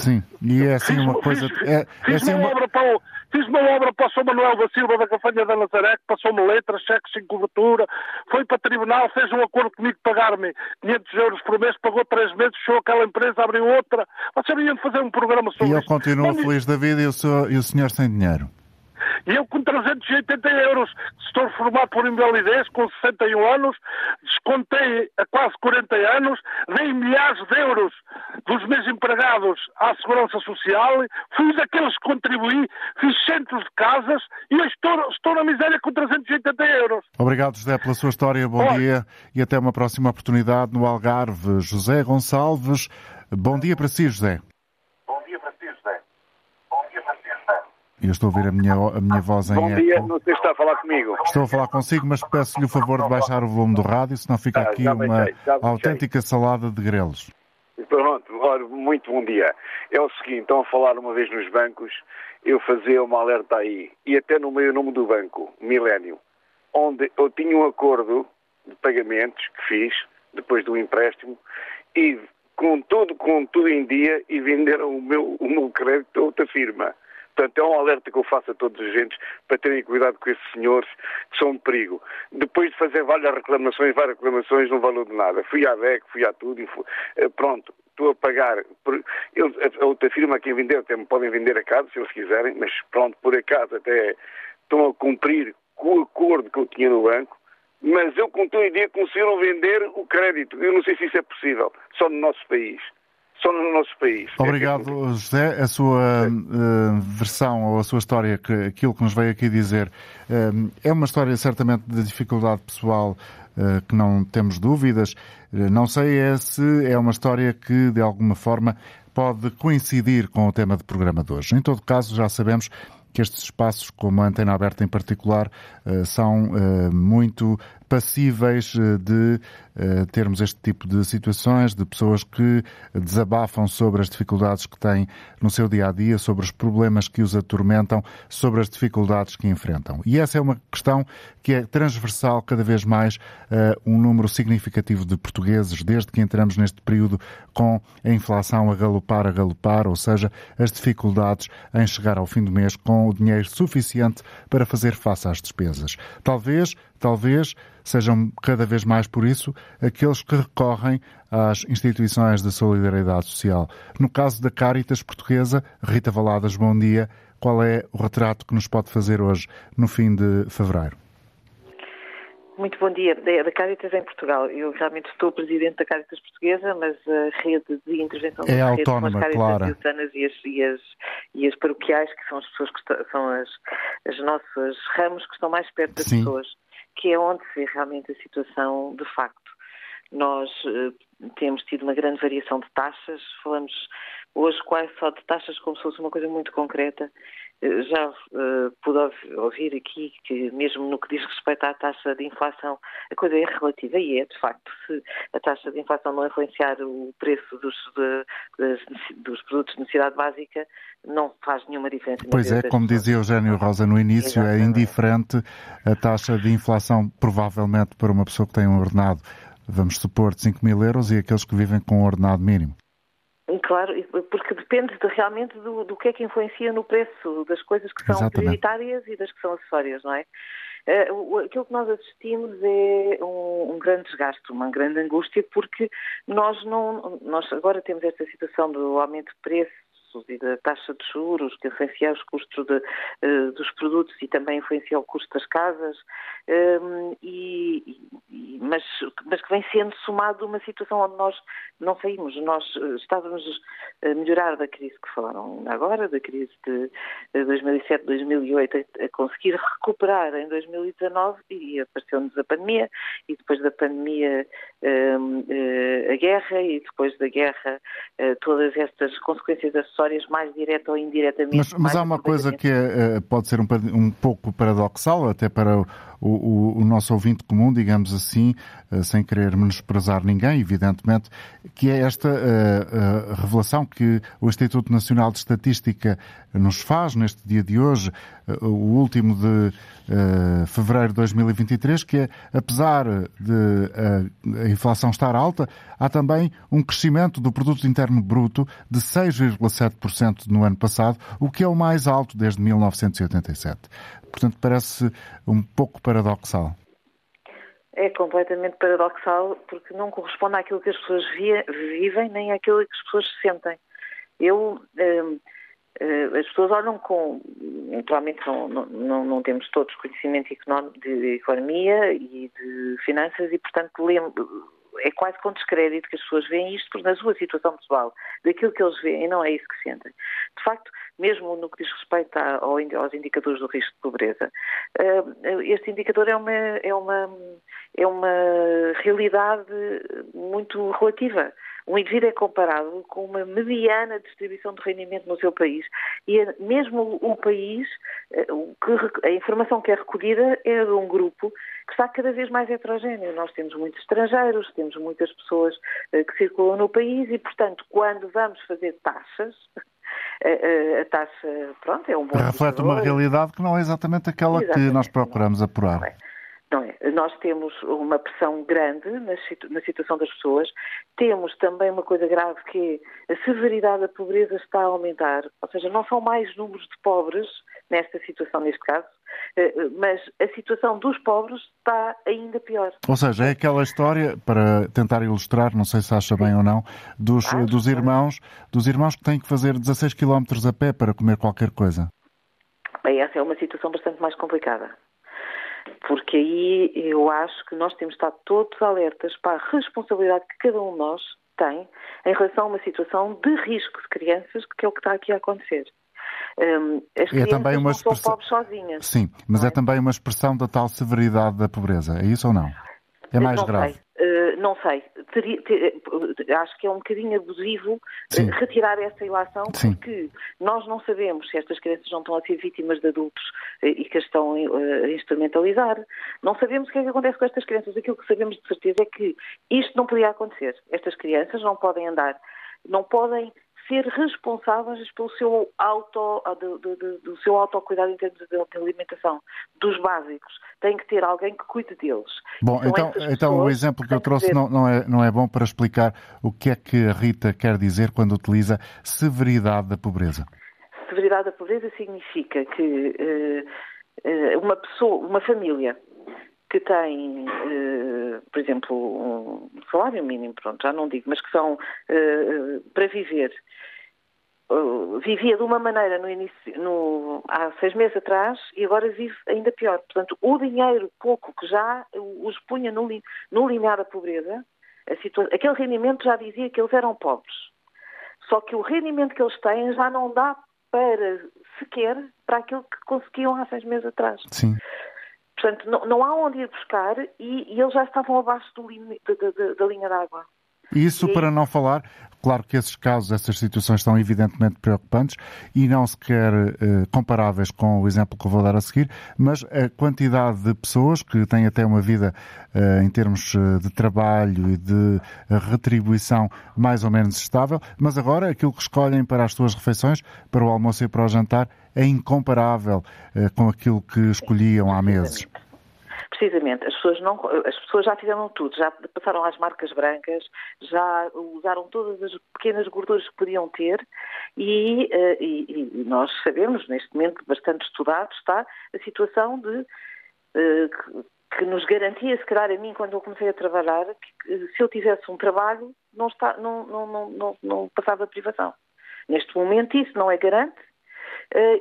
Sim, e é assim fiz, uma coisa. Fiz, é, fiz, é assim uma, uma... Obra para o, fiz uma obra para o São Manuel da Silva da Cafanha da Nazaré, que passou-me letras, cheques sem cobertura, foi para o tribunal, fez um acordo comigo pagar-me 500 euros por mês, pagou três meses, fechou aquela empresa, abriu outra. Vocês iam fazer um programa sobre isso. E ele continua feliz da vida e o, senhor, e o senhor sem dinheiro. E eu com 380 euros, estou formado por invalidez, com 61 anos, descontei a quase 40 anos, dei milhares de euros dos meus empregados à Segurança Social, fui daqueles que contribuí, fiz centros de casas e eu estou, estou na miséria com 380 euros. Obrigado, José, pela sua história. Bom Olha. dia e até uma próxima oportunidade no Algarve. José Gonçalves, bom dia para si, José. Eu estou a ouvir a minha, a minha voz em Bom dia, eco. não sei se está a falar comigo. Estou a falar consigo, mas peço-lhe o favor de baixar o volume do rádio, senão fica ah, aqui uma autêntica salada de grelos. Pronto, muito bom dia. É o seguinte, estão a falar uma vez nos bancos, eu fazia uma alerta aí, e até no meio nome do banco, Milênio, onde eu tinha um acordo de pagamentos que fiz, depois do empréstimo, e com tudo, com tudo em dia, e venderam o meu, o meu crédito a outra firma. Portanto, é um alerta que eu faço a todos os agentes para terem cuidado com esses senhores que são um perigo. Depois de fazer várias reclamações, várias reclamações, não valeu de nada. Fui à DEC, fui a tudo e fui... Eh, pronto, estou a pagar. Eles, a outra firma a quem vender, até me podem vender a casa se eles quiserem, mas pronto, por acaso até estão a cumprir com o acordo que eu tinha no banco, mas eu continuo em dia conseguiram vender o crédito. Eu não sei se isso é possível, só no nosso país só no nosso país. Obrigado, José. A sua versão ou a sua história, que, aquilo que nos veio aqui dizer, uh, é uma história certamente de dificuldade pessoal uh, que não temos dúvidas. não sei é se é uma história que, de alguma forma, pode coincidir com o tema de programa de hoje. Em todo caso, já sabemos que estes espaços, como a antena aberta em particular, são muito passíveis de eh, termos este tipo de situações, de pessoas que desabafam sobre as dificuldades que têm no seu dia a dia, sobre os problemas que os atormentam, sobre as dificuldades que enfrentam. E essa é uma questão que é transversal cada vez mais a um número significativo de portugueses, desde que entramos neste período com a inflação a galopar, a galopar, ou seja, as dificuldades em chegar ao fim do mês com o dinheiro suficiente para fazer face às despesas. Talvez, talvez sejam cada vez mais por isso aqueles que recorrem às instituições de solidariedade social. No caso da Caritas Portuguesa, Rita Valadas, bom dia. Qual é o retrato que nos pode fazer hoje, no fim de fevereiro? Muito bom dia. Da Caritas em Portugal. Eu realmente estou presidente da Caritas Portuguesa, mas a rede de intervenção é autónoma, redes Clara. diocesanas e as, e, as, e as paroquiais, que são as pessoas que são as, as nossas ramos que estão mais perto das Sim. pessoas, que é onde se vê realmente a situação de facto. Nós uh, temos tido uma grande variação de taxas, falamos hoje quase só de taxas como se fosse uma coisa muito concreta. Já uh, pude ouvir aqui que, mesmo no que diz respeito à taxa de inflação, a coisa é relativa e é, de facto, se a taxa de inflação não influenciar o preço dos, de, dos produtos de necessidade básica, não faz nenhuma diferença. Pois é, como dizia Eugênio Rosa no início, é Exatamente. é indiferente a taxa de inflação, provavelmente para uma pessoa que tem um ordenado vamos supor, de 5 mil euros e aqueles que vivem com um ordenado mínimo? Claro, porque depende de, realmente do, do, que é que influencia no preço das coisas que são Exatamente. prioritárias e das que são acessórias, não é? Uh, aquilo que nós assistimos é um, um, grande desgaste, uma grande angústia, porque nós não, nós agora temos esta situação do aumento de preço e da taxa de juros, que influencia os custos de, uh, dos produtos e também influencia o custo das casas, um, e, e, mas, mas que vem sendo somado uma situação onde nós não saímos. Nós eh, estávamos a melhorar da crise que falaram agora, da crise de 2007, 2008, a conseguir recuperar em 2019 e apareceu-nos a pandemia, e depois da pandemia um, a guerra, e depois da guerra todas estas consequências acessórias mais direta ou indiretamente. Mas, mas há uma coisa que é, pode ser um, um pouco paradoxal, até para o, o, o, nosso ouvinte comum, digamos assim, eh, sem querer menosprezar ninguém, evidentemente, que é esta uh, uh, revelação que o Instituto Nacional de Estatística nos faz neste dia de hoje, uh, o último de fevereiro de 2023, que é, apesar de a inflação estar alta, há também um crescimento do produto interno bruto de 6,7% no ano passado, o que é o mais alto desde 1987. Portanto, parece um pouco paradoxal. É completamente paradoxal porque não corresponde àquilo que as pessoas via, vivem nem àquilo que as pessoas sentem. Eu, hum, hum, as pessoas olham com, naturalmente não, não, não temos todos conhecimento de economia e de finanças e, portanto, lembro, é quase com descrédito que as pessoas veem isto, porque na sua situação pessoal, daquilo que eles veem, não é isso que sentem. De facto, mesmo no que diz respeito aos indicadores do risco de pobreza, eh, este indicador é uma, é uma, é uma realidade muito relativa. Um indivíduo é comparado com uma mediana distribuição de rendimento no seu país e é mesmo o país, eh, a informação que é recolhida é de um grupo que está cada vez mais heterogéneo. Nós temos muitos estrangeiros, temos muitas pessoas eh, que circulam no país e, portanto, quando vamos fazer taxas, a, a, taxa, pronto, é um bom Reflete uma realidade que não é exatamente aquela exatamente. que nós procuramos apurar. Não é? Nós temos uma pressão grande na situação das pessoas, temos também uma coisa grave que é a severidade da pobreza está a aumentar, ou seja, não são mais números de pobres nesta situação, neste caso, eh, mas a situação dos pobres está ainda pior. Ou seja, é aquela história, para tentar ilustrar, não sei se acha bem ou não, dos, dos irmãos, dos irmãos que têm que fazer 16 km a pé para comer qualquer coisa. Bem, essa é uma situação bastante mais complicada porque aí eu acho que nós temos de estar todos alertas para a responsabilidade que cada um de nós tem em relação a uma situação de risco de crianças, que é o que está aqui a acontecer. Um, as é também uma não são pobres sozinhas. Sim, mas é? é? também uma expressão da tal severidade da pobreza, é isso ou não? É mais não grave? Sei. Uh, não sei. Ter, acho que é um bocadinho abusivo uh, retirar essa ilação, Sim. porque nós não sabemos se estas crianças não estão a ser vítimas de adultos uh, e que as estão a instrumentalizar. Não sabemos o que é que acontece com estas crianças. Aquilo que sabemos de certeza é que isto não podia acontecer. Estas crianças não podem andar, não podem ser responsáveis pelo seu auto, ah, do, do, do seu autocuidado em termos de alimentação, dos básicos. Tem que ter alguém que cuide deles. Bom, então, então o exemplo que eu trouxe não, não, é, não é bom para explicar o que é que a Rita quer dizer quando utiliza severidade da pobreza. Severidade da pobreza significa que uh, uma pessoa, uma família que têm, uh, por exemplo, um salário mínimo, pronto, já não digo, mas que são uh, para viver. Uh, vivia de uma maneira no início, no, há seis meses atrás e agora vive ainda pior. Portanto, o dinheiro pouco que já os punha no, no limiar da pobreza, aquele rendimento já dizia que eles eram pobres. Só que o rendimento que eles têm já não dá para sequer para aquilo que conseguiam há seis meses atrás. Sim. Portanto, não, não há onde ir buscar e, e eles já estavam abaixo do, da, da, da linha d'água. Isso para não falar, claro que esses casos, essas situações são evidentemente preocupantes e não sequer eh, comparáveis com o exemplo que eu vou dar a seguir, mas a quantidade de pessoas que têm até uma vida eh, em termos eh, de trabalho e de retribuição mais ou menos estável, mas agora aquilo que escolhem para as suas refeições, para o almoço e para o jantar, é incomparável eh, com aquilo que escolhiam há meses. Precisamente, as pessoas, não, as pessoas já fizeram tudo, já passaram às marcas brancas, já usaram todas as pequenas gorduras que podiam ter e, eh, e, e nós sabemos, neste momento bastante estudado, está a situação de eh, que nos garantia, se calhar a mim, quando eu comecei a trabalhar, que se eu tivesse um trabalho, não, está, não, não, não, não, não passava privação. Neste momento isso não é garante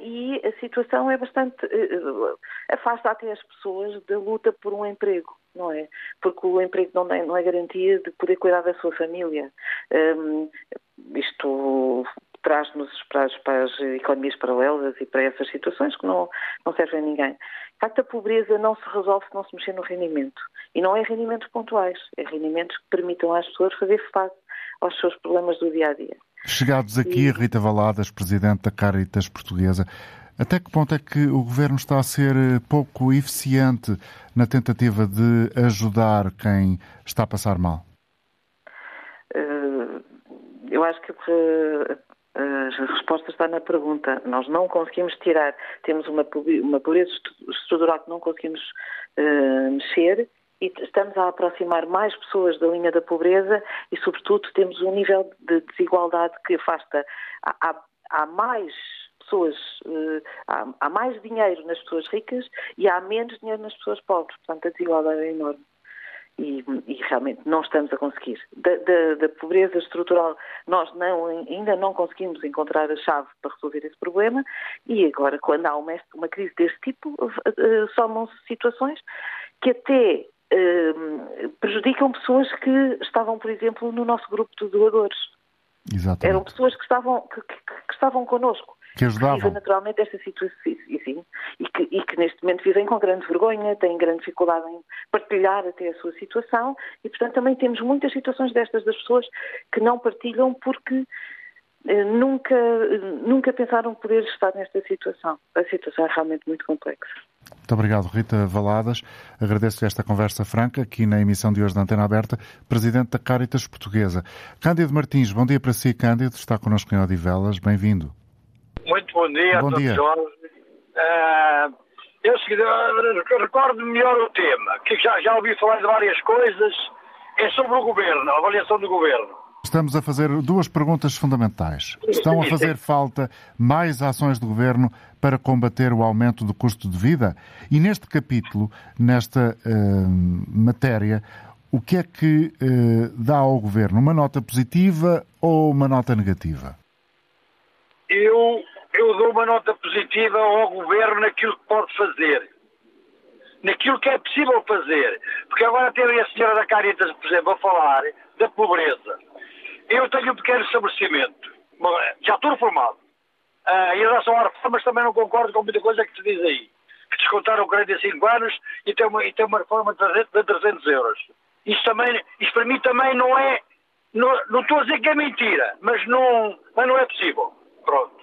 e a situação é bastante. Uh, afasta até as pessoas da luta por um emprego, não é? Porque o emprego não é, não é garantia de poder cuidar da sua família. Um, isto traz-nos para para as, economias paralelas e para essas situações que não, não servem a ninguém. De facto, a pobreza não se resolve se não se mexer no rendimento. E não é rendimentos pontuais, é rendimentos que permitam às pessoas fazer face aos seus problemas do dia a dia. Chegados aqui, Rita Valadas, Presidente da Caritas Portuguesa, até que ponto é que o Governo está a ser eh, pouco eficiente na tentativa de ajudar quem está a passar mal? Eh, eu acho que a resposta está na pergunta. Nós não conseguimos tirar, temos uma, pobreza estrutural que não conseguimos mexer e estamos a aproximar mais pessoas da linha da pobreza e, sobretudo, temos um nível de desigualdade que afasta. Há, há mais pessoas, eh, há, há, mais dinheiro nas pessoas ricas e há menos dinheiro nas pessoas pobres. Portanto, a desigualdade é enorme. E, e realmente não estamos a conseguir. Da, da, da, pobreza estrutural, nós não, ainda não conseguimos encontrar a chave para resolver esse problema e agora, quando há uma, uma crise deste tipo, eh, somam-se situações que até Ehm, prejudicam pessoas que estavam, por exemplo, no nosso grupo de doadores. Exatamente. Eram pessoas que estavam, que, que, que estavam connosco. Que ajudavam. Que naturalmente esta situação e, sim, e, que, e que neste momento vivem com grande vergonha, têm grande dificuldade em partilhar até a sua situação e, portanto, também temos muitas situações destas das pessoas que não partilham porque nunca, nunca pensaram poder estar nesta situação. A situação é realmente muito complexa. Muito obrigado, Rita Valadas. Agradeço esta conversa franca aqui na emissão de hoje da Antena Aberta, Presidente da Caritas Portuguesa. Cândido Martins, bom dia para si, Cândido. Está connosco em Odivelas. Bem-vindo. Muito bom dia, bom dia. Jorge. Uh, Eu seguida, recordo melhor o tema, que já, já ouvi falar de várias coisas, é sobre o governo, a avaliação do governo. Estamos a fazer duas perguntas fundamentais. Estão a fazer falta mais ações do governo para combater o aumento do custo de vida? E neste capítulo, nesta uh, matéria, o que é que uh, dá ao governo? Uma nota positiva ou uma nota negativa? Eu, eu dou uma nota positiva ao governo naquilo que pode fazer. Naquilo que é possível fazer. Porque agora teve a senhora da Caritas, por exemplo, a falar da pobreza. Eu tenho um pequeno estabelecimento. Já estou reformado. Uh, em relação às reformas, também não concordo com muita coisa que se diz aí. Que descontaram 45 anos e tem uma, e tem uma reforma de 300, de 300 euros. Isso, também, isso para mim também não é. Não, não estou a dizer que é mentira, mas não, mas não é possível. Pronto.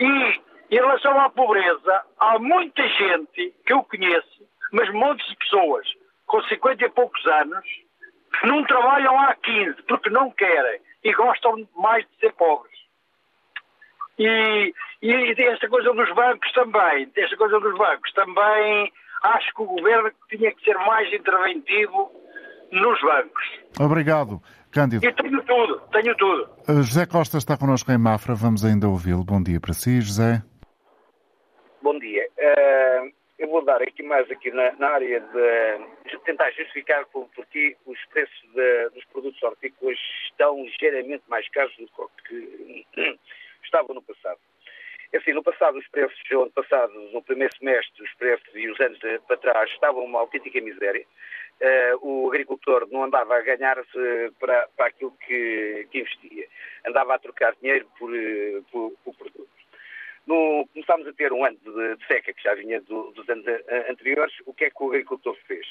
E em relação à pobreza, há muita gente que eu conheço, mas montes de pessoas com 50 e poucos anos, que não trabalham há 15 porque não querem e gostam mais de ser pobres. E, e esta coisa dos bancos também, esta coisa dos bancos também, acho que o governo tinha que ser mais interventivo nos bancos. Obrigado, Cândido. E tenho tudo, tenho tudo. Uh, José Costa está connosco em Mafra, vamos ainda ouvi-lo. Bom dia para si, José. Bom dia. Uh, eu vou dar aqui mais aqui na, na área de, tentar justificar por, porque os preços de, dos produtos hortícolas estão ligeiramente mais caros do que estavam no passado. É assim, no passado os preços, no ano passado, no primeiro semestre, os preços e os anos de, para trás estavam uma autêntica miséria. Uh, o agricultor não andava a ganhar-se para, para aquilo que, que, investia, andava a trocar dinheiro por, eh, por, por produtos. No, começámos a ter um ano de, de seca que já vinha do, dos anos anteriores. O que é que o agricultor fez?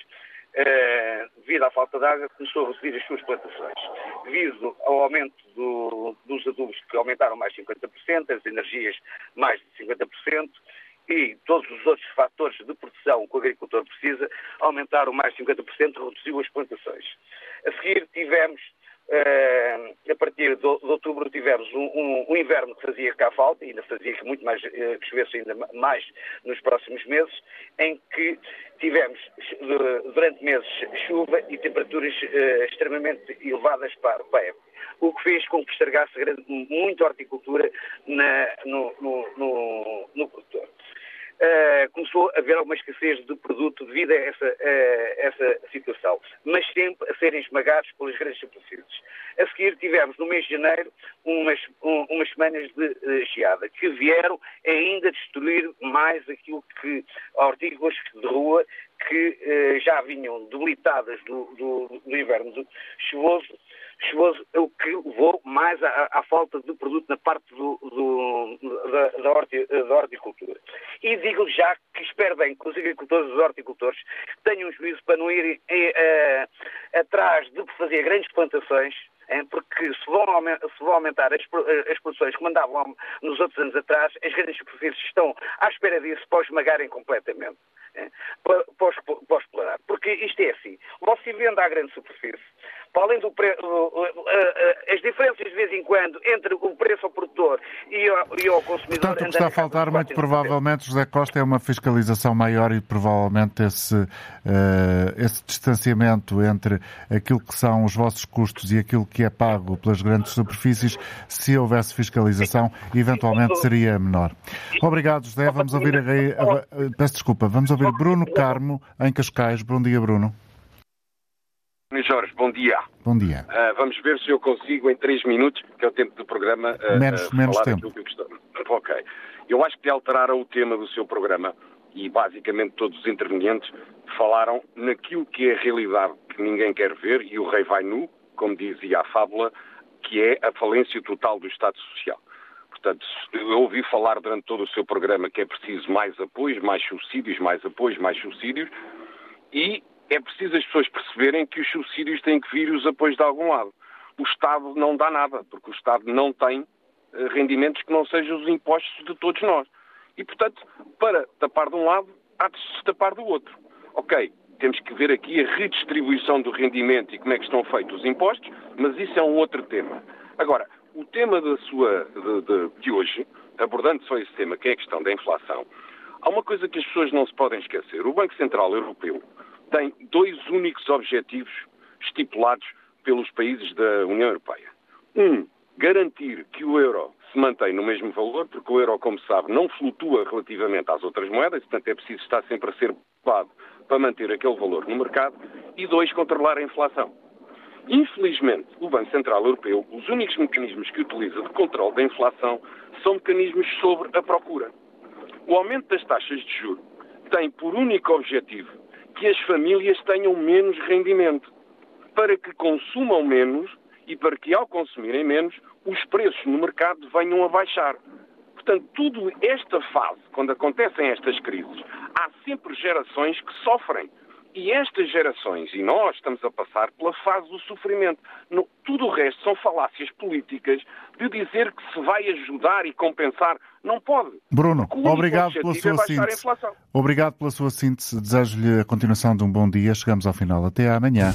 Uh, devido à falta de água, começou a reduzir as suas plantações. Devido ao aumento do, dos adubos que aumentaram mais de 50%, as energias mais de 50%, e todos os outros fatores de produção que o agricultor precisa aumentaram mais de 50%, reduziu as plantações. A seguir tivemos, a partir de, outubro, tivemos um, um, um, inverno que fazia cá falta, e ainda fazia que muito mais, uh, que chovesse ainda mais nos próximos meses, em que tivemos durante meses chuva e temperaturas uh, extremamente elevadas para, para a o que fez com que estragasse muito a horticultura na, no, no, no, no produtor uh, começou a haver alguma escassez de produto devido a essa, uh, essa situação, mas sempre a serem esmagados pelas grandes superfícies. A seguir tivemos no mês de janeiro umas, um, umas semanas de uh, geada que vieram ainda destruir mais aquilo que hortícolas de rua que já vinham debilitadas do, do, do inverno chuvoso chuvoso, o que levou mais à, à, falta de produto na parte do, do, da, da, horti, da, horticultura. E digo já que espero bem que os agricultores e os horticultores tenham um juízo para não irem eh, atrás de fazer grandes plantações, porque se vão, se vão, aumentar as, as produções que mandavam nos outros anos atrás, as grandes superfícies estão à espera disso para esmagarem completamente, para, para, explorar. Porque isto é assim, você vende à grande superfície, para além do pre... as diferenças de vez em quando entre o preço ao produtor e ao, e ao consumidor. Portanto, o que está a faltar muito provavelmente, José Costa, é uma fiscalização maior e provavelmente esse, uh, esse distanciamento entre aquilo que são os vossos custos e aquilo que é pago pelas grandes superfícies, se houvesse fiscalização, eventualmente seria menor. Obrigado, José. Vamos ouvir a, a, peço desculpa, vamos ouvir Bruno Carmo em Cascais. Bom dia, Bruno. Jorge, bom dia. Bom dia. Uh, vamos ver se eu consigo em três minutos, que é o tempo do programa, uh, menos, uh, menos tempo. que eu Ok. Eu acho que alteraram o tema do seu programa e basicamente todos os intervenientes falaram naquilo que é a realidade que ninguém quer ver e o rei vai nu, como dizia a fábula, que é a falência total do Estado Social. Portanto, eu ouvi falar durante todo o seu programa que é preciso mais apoios, mais subsídios, mais apoios, mais subsídios, e é preciso as pessoas perceberem que os subsídios têm que vir os apoios de algum lado. O Estado não dá nada, porque o Estado não tem eh, rendimentos que não sejam os impostos de todos nós. E, portanto, para tapar de um lado, há de se tapar do outro. Ok, temos que ver aqui a redistribuição do rendimento e como é que estão feitos os impostos, mas isso é um outro tema. Agora, o tema da sua, de, de, de hoje, abordando só esse tema, que é a questão da inflação, Há uma coisa que as pessoas não se podem esquecer. O Banco Central Europeu tem dois únicos objetivos estipulados pelos países da União Europeia. Um, garantir que o euro se mantém no mesmo valor, porque o euro, como sabe, não flutua relativamente às outras moedas, portanto é preciso estar sempre a ser pago para manter aquele valor no mercado. E dois, controlar a inflação. Infelizmente, o Banco Central Europeu, os únicos mecanismos que utiliza de controle da inflação são mecanismos sobre a procura. O aumento das taxas de juros tem por único objetivo que as famílias tenham menos rendimento, para que consumam menos e para que, ao consumirem menos, os preços no mercado venham a baixar. Portanto, tudo esta fase, quando acontecem estas crises, há sempre gerações que sofrem. E estas gerações, e nós estamos a passar pela fase do sofrimento. No, tudo o resto são falácias políticas de dizer que se vai ajudar e compensar. Não pode. Bruno, obrigado pela sua é síntese. Obrigado pela sua síntese. Desejo-lhe a continuação de um bom dia. Chegamos ao final. Até amanhã.